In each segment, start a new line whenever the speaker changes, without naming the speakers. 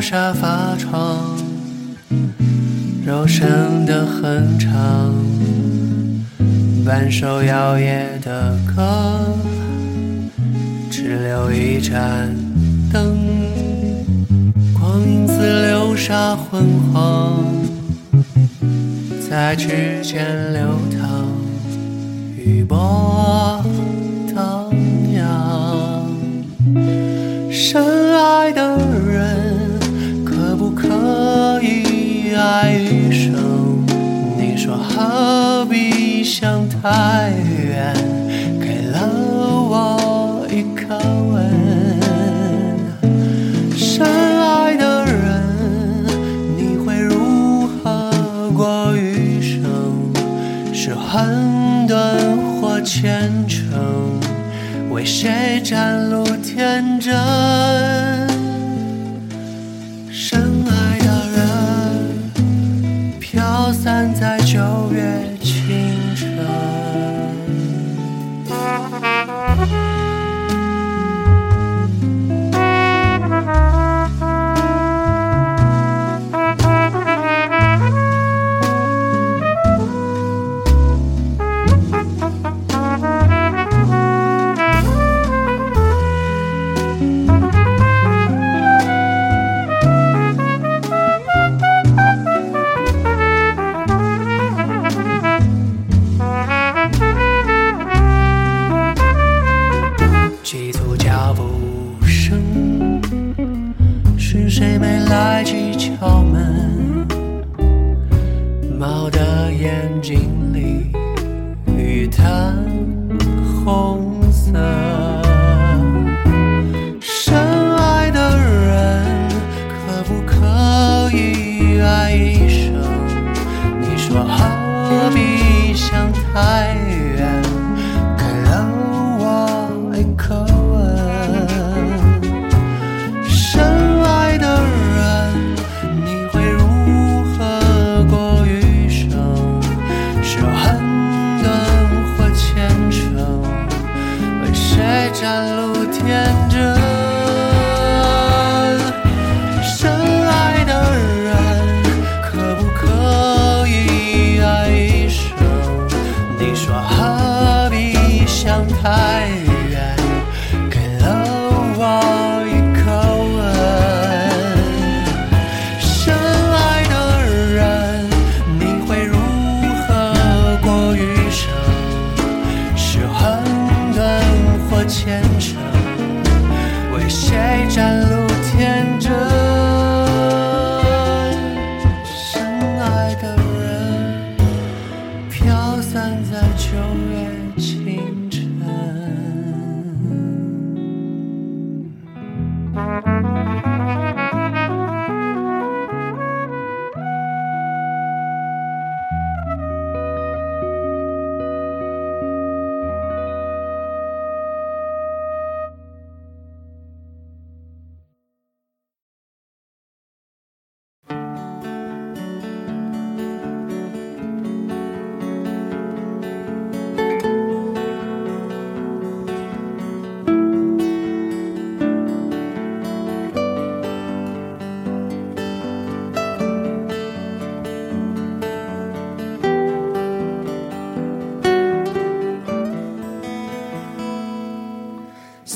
沙发床，柔声的哼唱，半首摇曳的歌，只留一盏灯，光影自流沙昏黄，在指尖流淌，余波荡漾。深爱的人，爱一生？你说何必想太远？给了我一颗吻。深爱的人，你会如何过余生？是混沌或虔诚？为谁展露天真？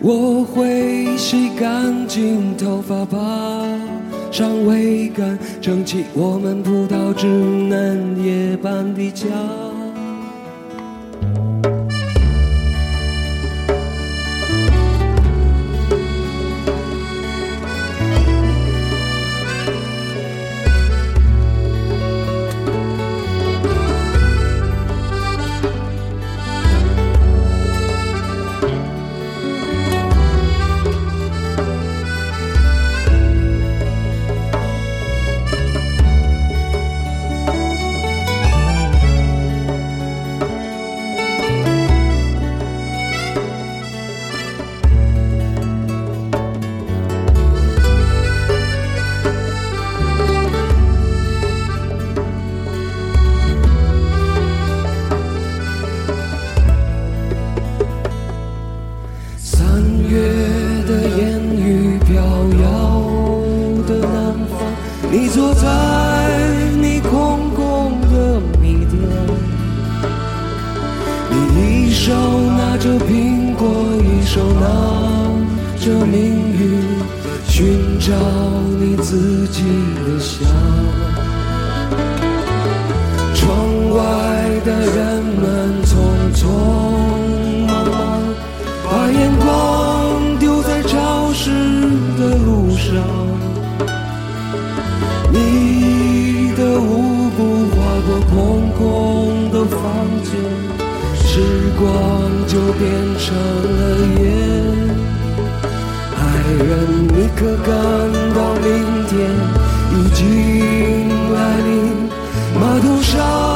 我会洗干净头发，把上未干，撑起我们葡萄枝嫩叶般的家。
的路上你的舞步划过空空的房间时光就变成了烟爱人你可感到明天已经来临码头上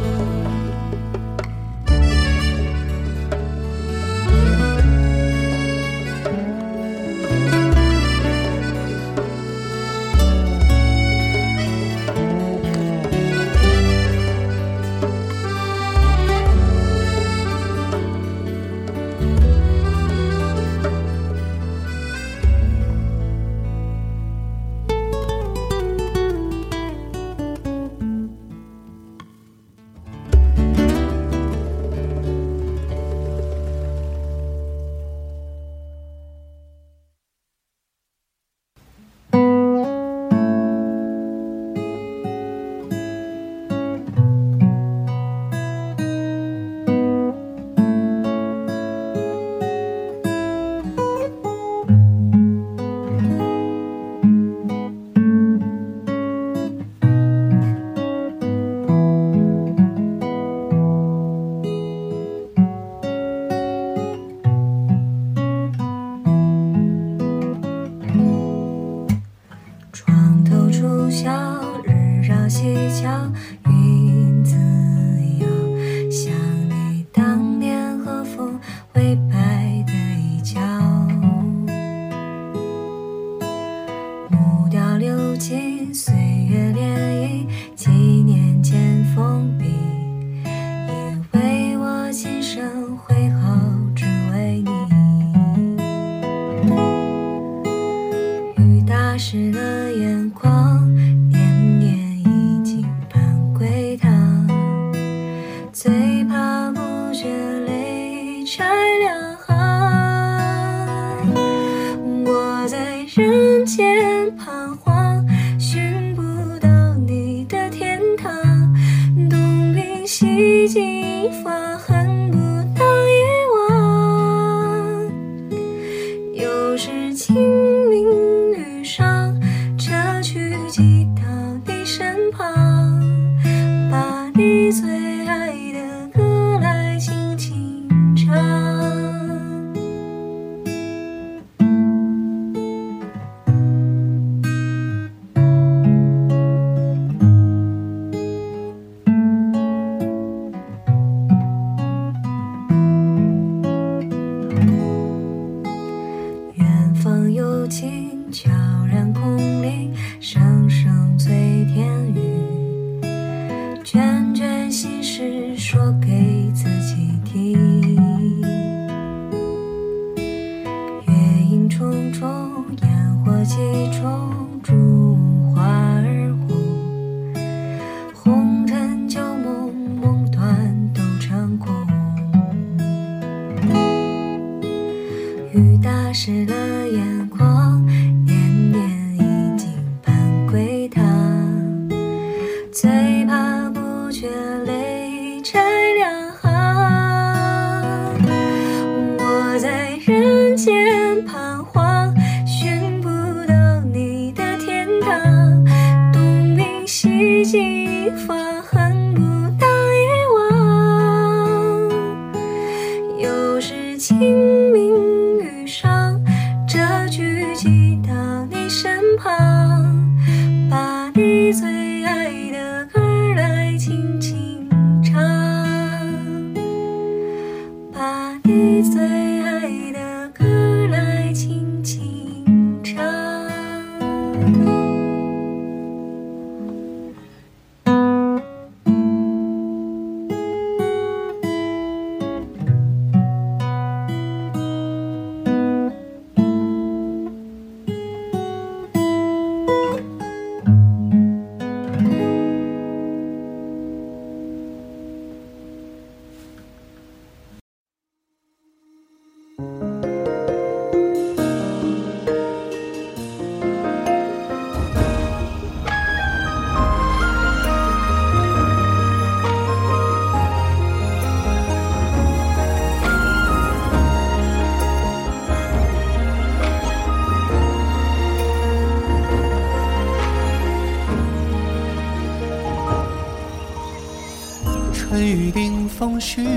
绪，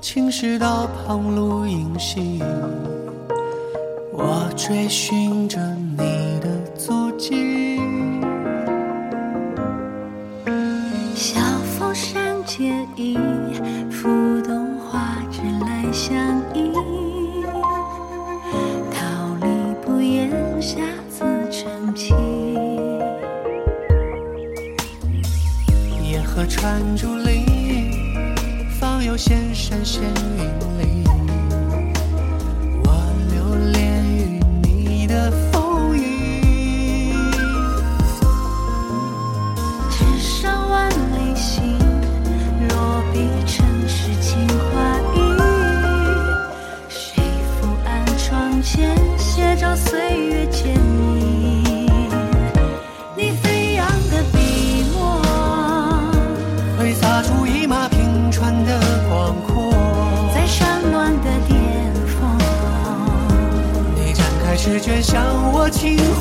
青石道旁露影稀，我追寻着。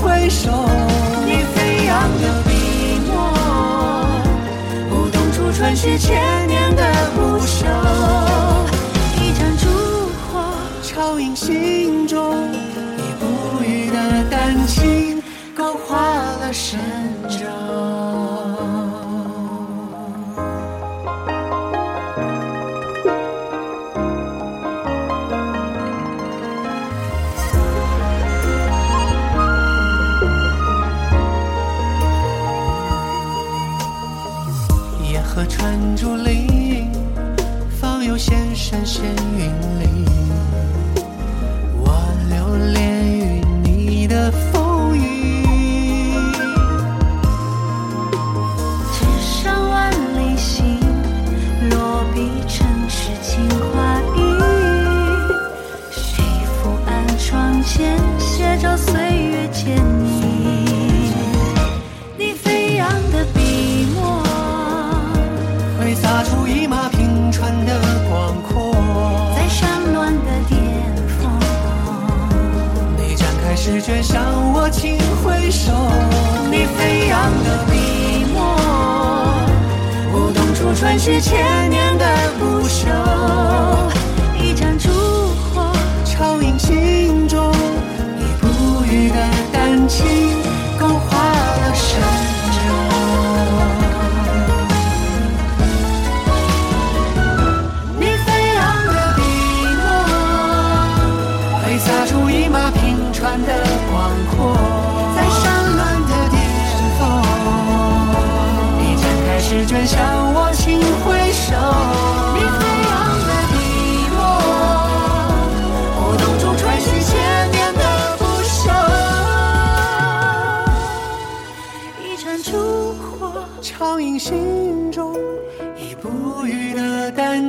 挥首，
你飞扬的笔墨，舞动出传世千年的不朽。一盏烛火，
照映心中你不语的丹青，勾画了
深。之前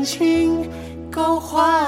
情勾画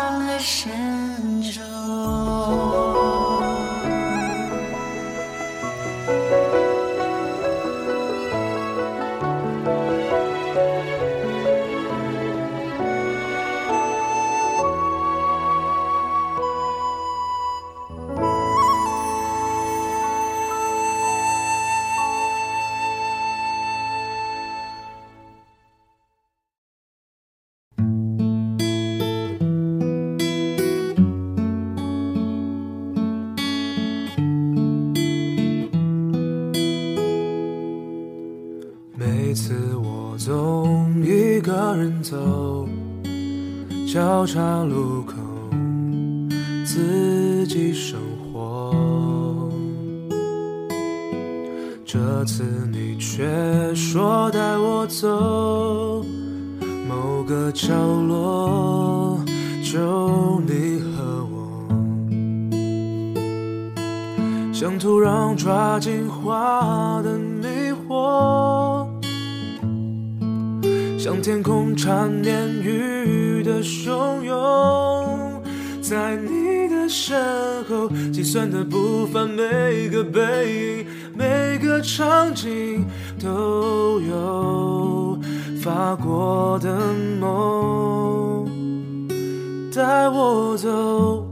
交叉路。后计算的步伐，每个背影，每个场景都有发过的梦，带我走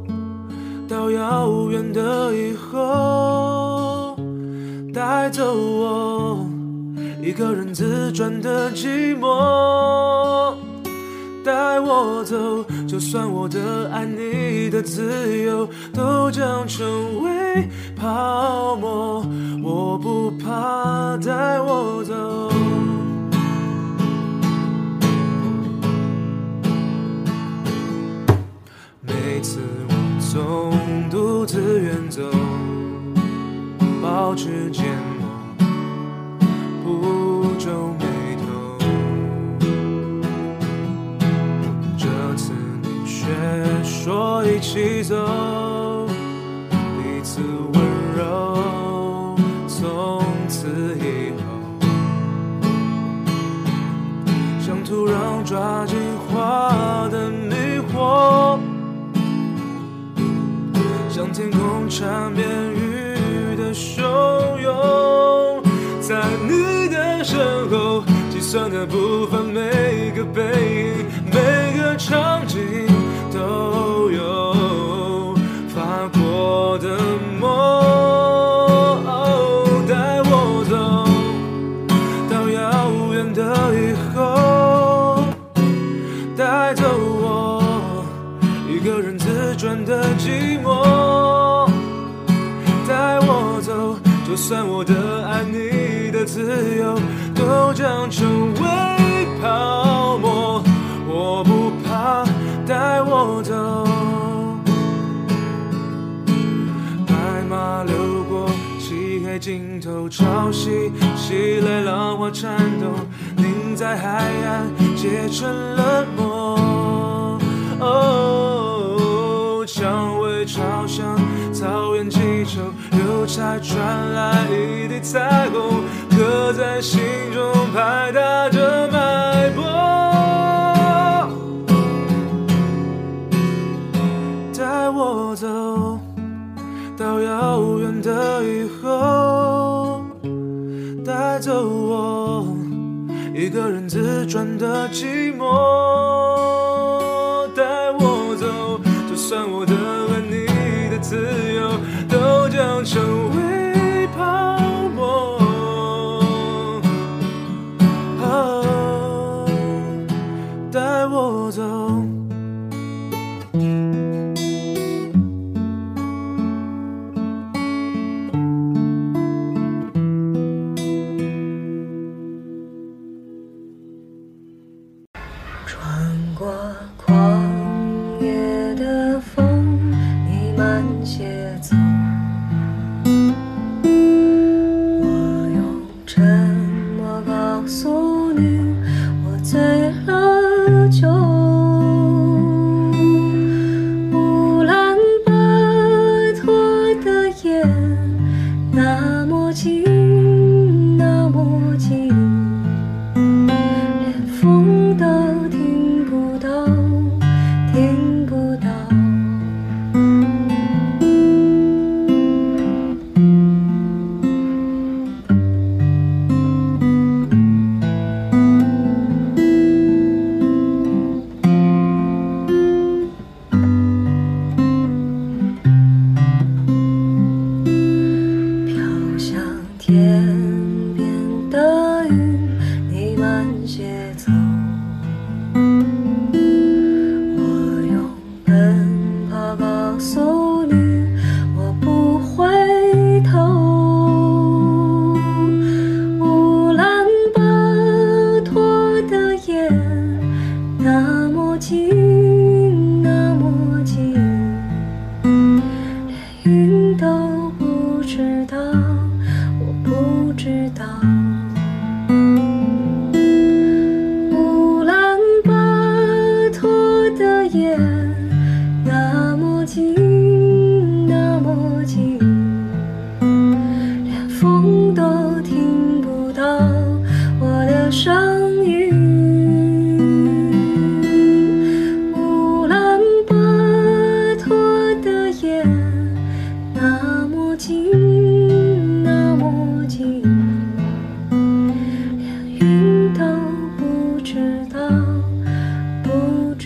到遥远的以后，带走我。一个人自转的寂寞，带我走，就算我的爱你的自由都将成为泡沫，我不怕，带我走。每次我总独自远走，保持缄默。不一起走，彼此温柔，从此以后，像土壤抓紧花的迷惑，像天空缠绵雨的汹涌，在你的身后，计算的步伐，自转的寂寞，带我走，就算我的爱你的自由都将成为泡沫，我不怕，带我走。白马流过漆黑尽头，潮汐袭来，浪花颤抖，凝在海岸结成了梦。哦，蔷薇朝向草原气球，邮差传来一地彩虹，刻在心中拍打着脉搏。带我走到遥远的以后，带走我一个人自转的寂寞，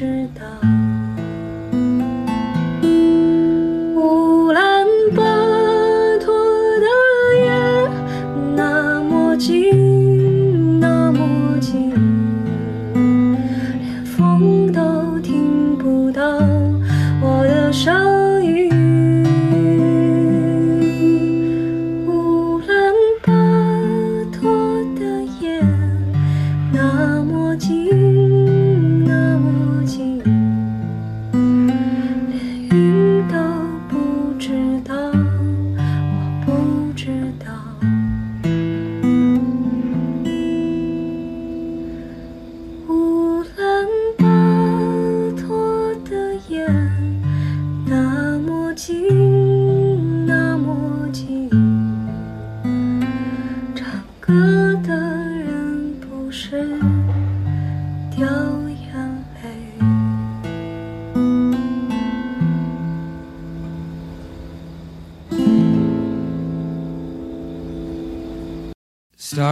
知道。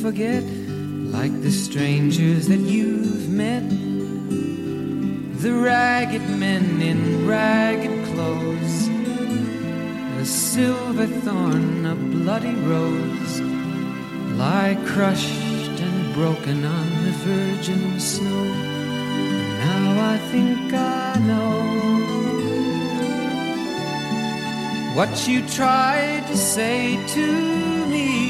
forget, like the strangers that you've met. The ragged men in ragged clothes, a silver thorn, a bloody rose, lie crushed and broken on the virgin snow. Now I think I know what you tried to say to me,